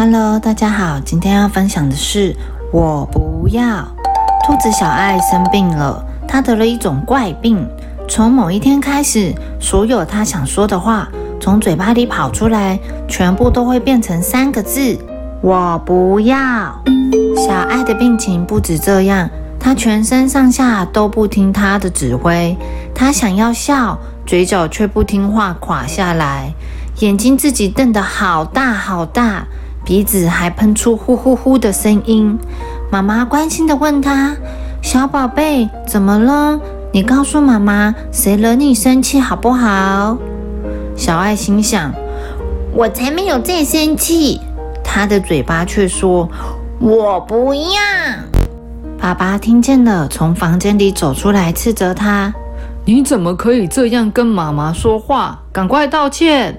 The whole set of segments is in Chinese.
Hello，大家好，今天要分享的是我不要。兔子小爱生病了，它得了一种怪病。从某一天开始，所有它想说的话从嘴巴里跑出来，全部都会变成三个字：我不要。小爱的病情不止这样，它全身上下都不听它的指挥。它想要笑，嘴角却不听话垮下来，眼睛自己瞪得好大好大。鼻子还喷出呼呼呼的声音。妈妈关心地问他：“小宝贝，怎么了？你告诉妈妈，谁惹你生气好不好？”小爱心想：“我才没有在生气。”他的嘴巴却说：“我不要。”爸爸听见了，从房间里走出来，斥责他：“你怎么可以这样跟妈妈说话？赶快道歉！”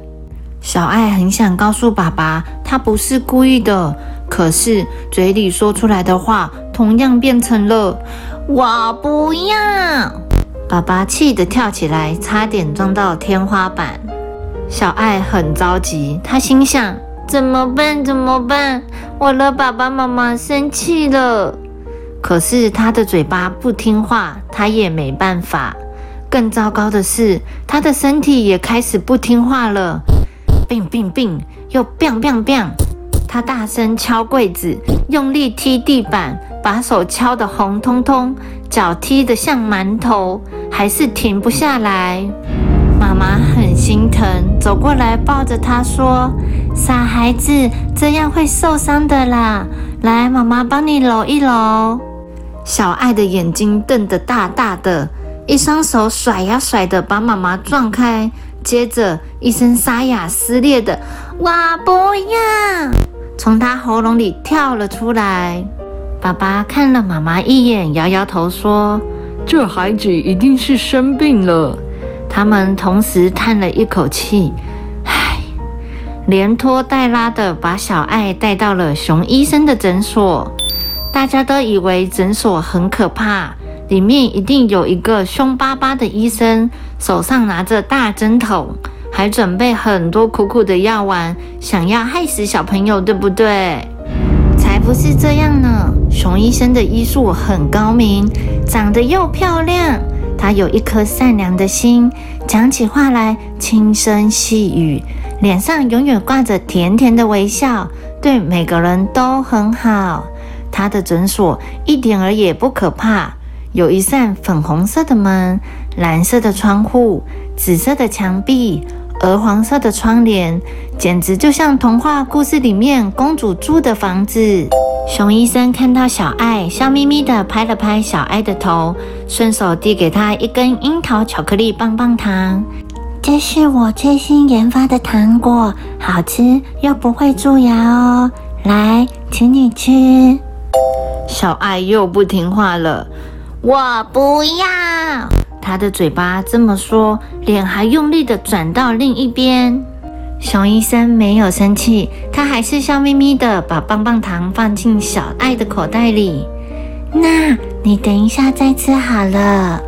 小爱很想告诉爸爸，他不是故意的，可是嘴里说出来的话同样变成了“我不要”。爸爸气得跳起来，差点撞到天花板。小爱很着急，他心想：怎么办？怎么办？我惹爸爸妈妈生气了。可是他的嘴巴不听话，他也没办法。更糟糕的是，他的身体也开始不听话了。病病病，又 biang biang biang，他大声敲柜子，用力踢地板，把手敲得红彤彤，脚踢得像馒头，还是停不下来。妈妈很心疼，走过来抱着他说：“傻孩子，这样会受伤的啦，来，妈妈帮你揉一揉。”小爱的眼睛瞪得大大的，一双手甩呀甩的，把妈妈撞开。接着，一声沙哑撕裂的“我不要”从他喉咙里跳了出来。爸爸看了妈妈一眼，摇摇头说：“这孩子一定是生病了。”他们同时叹了一口气，唉，连拖带拉的把小爱带到了熊医生的诊所。大家都以为诊所很可怕。里面一定有一个凶巴巴的医生，手上拿着大针筒，还准备很多苦苦的药丸，想要害死小朋友，对不对？才不是这样呢！熊医生的医术很高明，长得又漂亮，他有一颗善良的心，讲起话来轻声细语，脸上永远挂着甜甜的微笑，对每个人都很好。他的诊所一点儿也不可怕。有一扇粉红色的门，蓝色的窗户，紫色的墙壁，鹅黄色的窗帘，简直就像童话故事里面公主住的房子。熊医生看到小爱，笑眯眯地拍了拍小爱的头，顺手递给她一根樱桃巧克力棒棒糖。这是我最新研发的糖果，好吃又不会蛀牙哦。来，请你吃。小爱又不听话了。我不要！他的嘴巴这么说，脸还用力的转到另一边。熊医生没有生气，他还是笑眯眯的把棒棒糖放进小爱的口袋里。那你等一下再吃好了。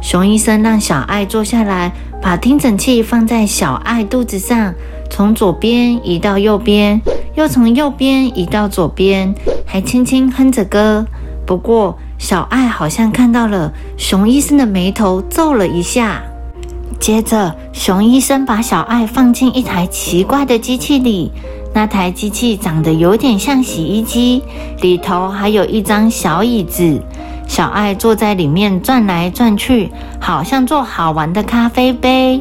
熊医生让小爱坐下来，把听诊器放在小爱肚子上，从左边移到右边，又从右边移到左边，还轻轻哼着歌。不过。小爱好像看到了熊医生的眉头皱了一下，接着熊医生把小爱放进一台奇怪的机器里。那台机器长得有点像洗衣机，里头还有一张小椅子。小爱坐在里面转来转去，好像做好玩的咖啡杯。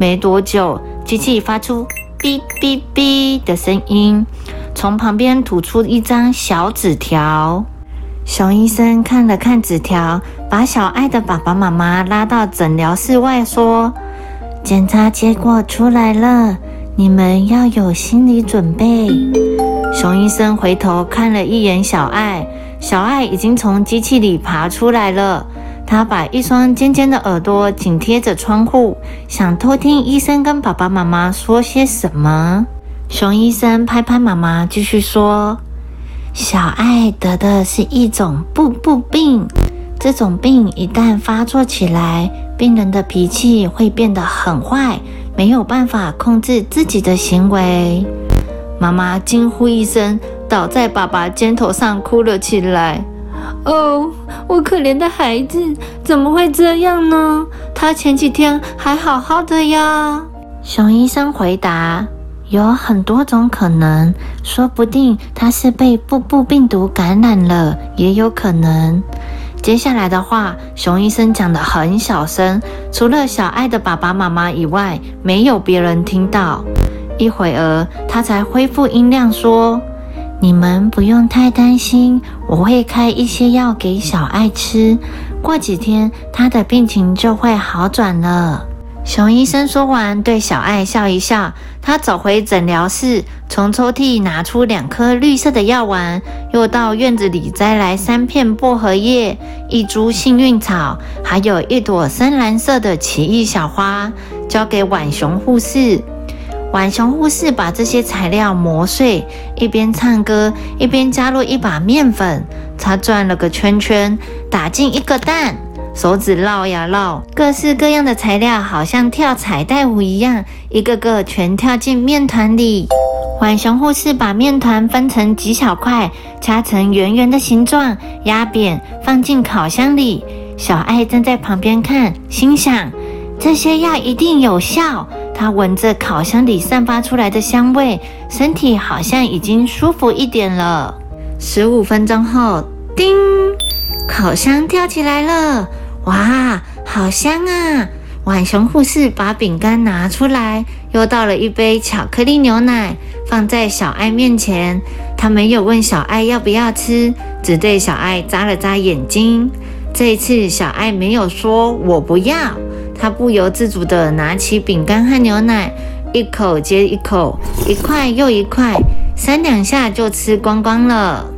没多久，机器发出哔哔哔的声音，从旁边吐出一张小纸条。熊医生看了看纸条，把小爱的爸爸妈妈拉到诊疗室外，说：“检查结果出来了，你们要有心理准备。”熊医生回头看了一眼小爱，小爱已经从机器里爬出来了。他把一双尖尖的耳朵紧贴着窗户，想偷听医生跟爸爸妈妈说些什么。熊医生拍拍妈妈，继续说。小爱得的是一种步步病，这种病一旦发作起来，病人的脾气会变得很坏，没有办法控制自己的行为。妈妈惊呼一声，倒在爸爸肩头上哭了起来。哦，我可怜的孩子，怎么会这样呢？他前几天还好好的呀。熊医生回答：“有很多种可能，说不定他是被布布病毒感染了，也有可能。”接下来的话，熊医生讲得很小声，除了小爱的爸爸妈妈以外，没有别人听到。一会儿，他才恢复音量说。你们不用太担心，我会开一些药给小爱吃，过几天他的病情就会好转了。熊医生说完，对小爱笑一笑。他走回诊疗室，从抽屉拿出两颗绿色的药丸，又到院子里摘来三片薄荷叶、一株幸运草，还有一朵深蓝色的奇异小花，交给浣熊护士。浣熊护士把这些材料磨碎，一边唱歌一边加入一把面粉。他转了个圈圈，打进一个蛋，手指绕呀绕，各式各样的材料好像跳彩带舞一样，一个个全跳进面团里。浣熊护士把面团分成几小块，掐成圆圆的形状，压扁，放进烤箱里。小爱站在旁边看，心想：这些药一定有效。他闻着烤箱里散发出来的香味，身体好像已经舒服一点了。十五分钟后，叮，烤箱跳起来了！哇，好香啊！浣熊护士把饼干拿出来，又倒了一杯巧克力牛奶，放在小爱面前。他没有问小爱要不要吃，只对小爱眨了眨眼睛。这一次，小爱没有说“我不要”。他不由自主地拿起饼干和牛奶，一口接一口，一块又一块，三两下就吃光光了。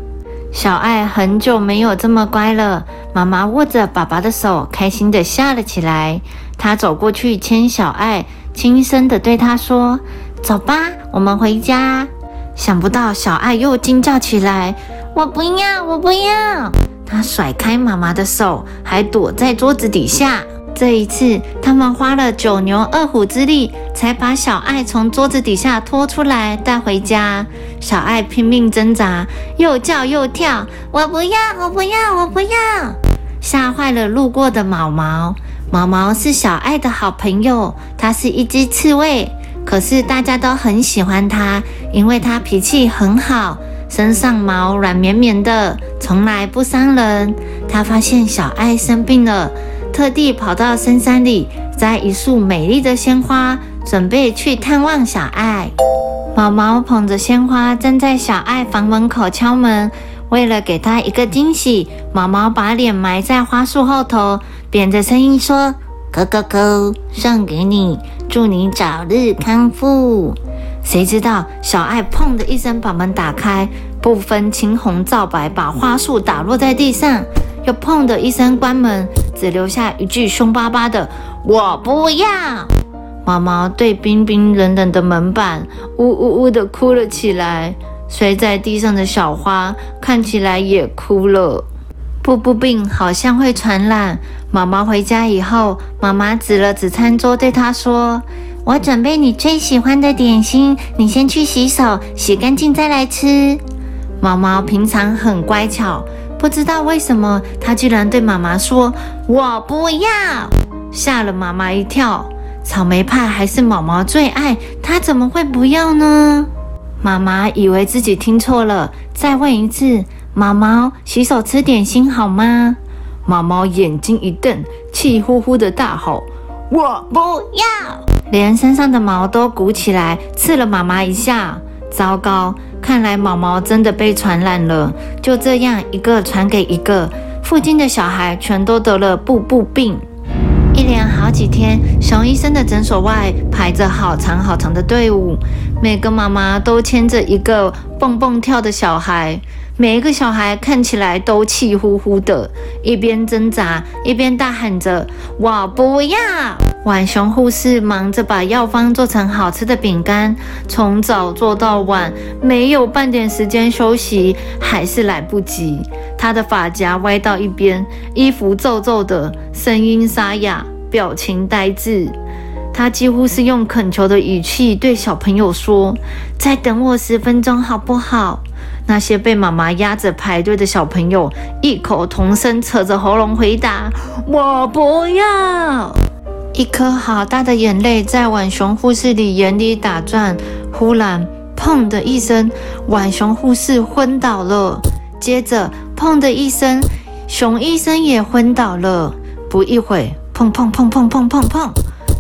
小爱很久没有这么乖了。妈妈握着爸爸的手，开心地笑了起来。她走过去牵小爱，轻声地对他说：“走吧，我们回家。”想不到小爱又惊叫起来：“我不要，我不要！”她甩开妈妈的手，还躲在桌子底下。这一次，他们花了九牛二虎之力，才把小爱从桌子底下拖出来带回家。小爱拼命挣扎，又叫又跳，我不要，我不要，我不要，吓坏了路过的毛毛。毛毛是小爱的好朋友，它是一只刺猬，可是大家都很喜欢它，因为它脾气很好，身上毛软绵绵的，从来不伤人。它发现小爱生病了。特地跑到深山里摘一束美丽的鲜花，准备去探望小爱。毛毛捧着鲜花站在小爱房门口敲门，为了给她一个惊喜，毛毛把脸埋在花束后头，扁着声音说：“咯咯咯，送给你，祝你早日康复。”谁知道小爱砰的一声把门打开，不分青红皂白把花束打落在地上，又砰的一声关门。只留下一句凶巴巴的“我不要”。毛毛对冰冰冷冷的门板呜呜呜的哭了起来。摔在地上的小花看起来也哭了。布布病好像会传染。毛毛回家以后，妈妈指了指餐桌，对他说：“我准备你最喜欢的点心，你先去洗手，洗干净再来吃。”毛毛平常很乖巧。不知道为什么，他居然对妈妈说：“我不要！”吓了妈妈一跳。草莓派还是毛毛最爱，他怎么会不要呢？妈妈以为自己听错了，再问一次：“毛毛，洗手吃点心好吗？”毛毛眼睛一瞪，气呼呼的大吼：“我不要！”连身上的毛都鼓起来，刺了妈妈一下。糟糕！看来毛毛真的被传染了，就这样一个传给一个，附近的小孩全都得了布布病。一连好几天，熊医生的诊所外排着好长好长的队伍，每个妈妈都牵着一个蹦蹦跳的小孩，每一个小孩看起来都气呼呼的，一边挣扎一边大喊着：“我不要！”浣熊护士忙着把药方做成好吃的饼干，从早做到晚，没有半点时间休息，还是来不及。他的发夹歪到一边，衣服皱皱的，声音沙哑，表情呆滞。他几乎是用恳求的语气对小朋友说：“再等我十分钟好不好？”那些被妈妈压着排队的小朋友异口同声，扯着喉咙回答：“我不要！”一颗好大的眼泪在浣熊护士里眼里打转。忽然，砰的一声，浣熊护士昏倒了。接着，砰的一声，熊医生也昏倒了。不一会，砰砰砰砰砰砰砰，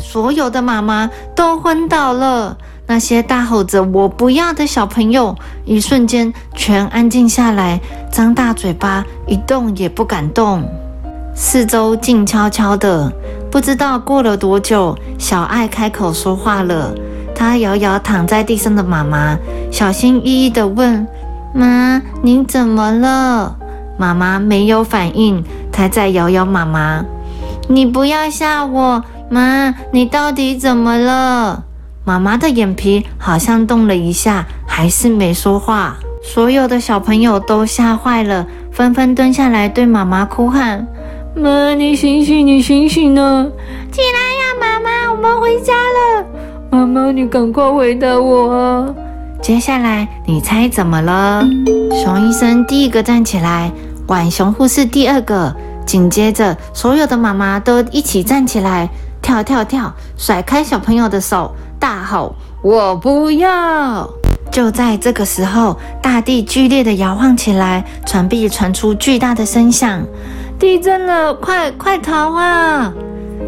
所有的妈妈都昏倒了。那些大吼着“我不要”的小朋友，一瞬间全安静下来，张大嘴巴，一动也不敢动。四周静悄悄的，不知道过了多久，小爱开口说话了。她摇摇躺在地上的妈妈，小心翼翼地问：“妈，您怎么了？”妈妈没有反应，她在摇摇妈妈。你不要吓我，妈！你到底怎么了？妈妈的眼皮好像动了一下，还是没说话。所有的小朋友都吓坏了，纷纷蹲下来对妈妈哭喊：“妈，你醒醒，你醒醒啊！起来呀，妈妈，我们回家了。妈妈，你赶快回答我啊。接下来，你猜怎么了？熊医生第一个站起来，浣熊护士第二个。紧接着，所有的妈妈都一起站起来，跳跳跳，甩开小朋友的手，大吼：“我不要！”就在这个时候，大地剧烈的摇晃起来，船壁传出巨大的声响，地震了！快快逃啊！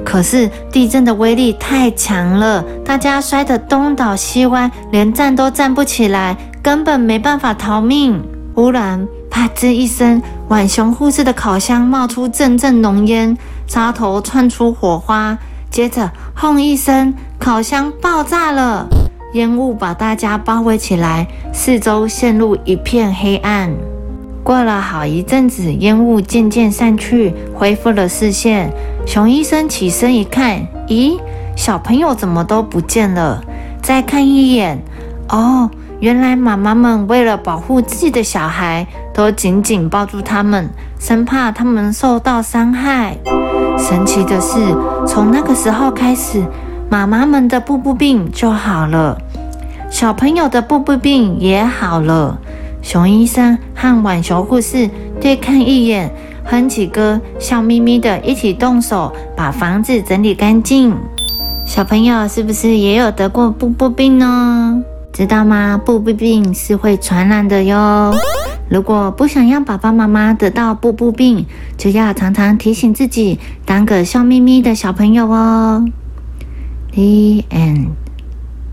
可是地震的威力太强了，大家摔得东倒西歪，连站都站不起来，根本没办法逃命。忽然，啪吱一声，浣熊护士的烤箱冒出阵阵浓烟，插头窜出火花。接着，轰一声，烤箱爆炸了，烟雾把大家包围起来，四周陷入一片黑暗。过了好一阵子，烟雾渐渐散去，恢复了视线。熊医生起身一看，咦，小朋友怎么都不见了？再看一眼，哦。原来妈妈们为了保护自己的小孩，都紧紧抱住他们，生怕他们受到伤害。神奇的是，从那个时候开始，妈妈们的布布病就好了，小朋友的布布病也好了。熊医生和浣熊护士对看一眼，哼起歌，笑眯眯的一起动手把房子整理干净。小朋友是不是也有得过布布病呢？知道吗？布布病是会传染的哟。如果不想让爸爸妈妈得到布布病，就要常常提醒自己，当个笑眯眯的小朋友哦。The end.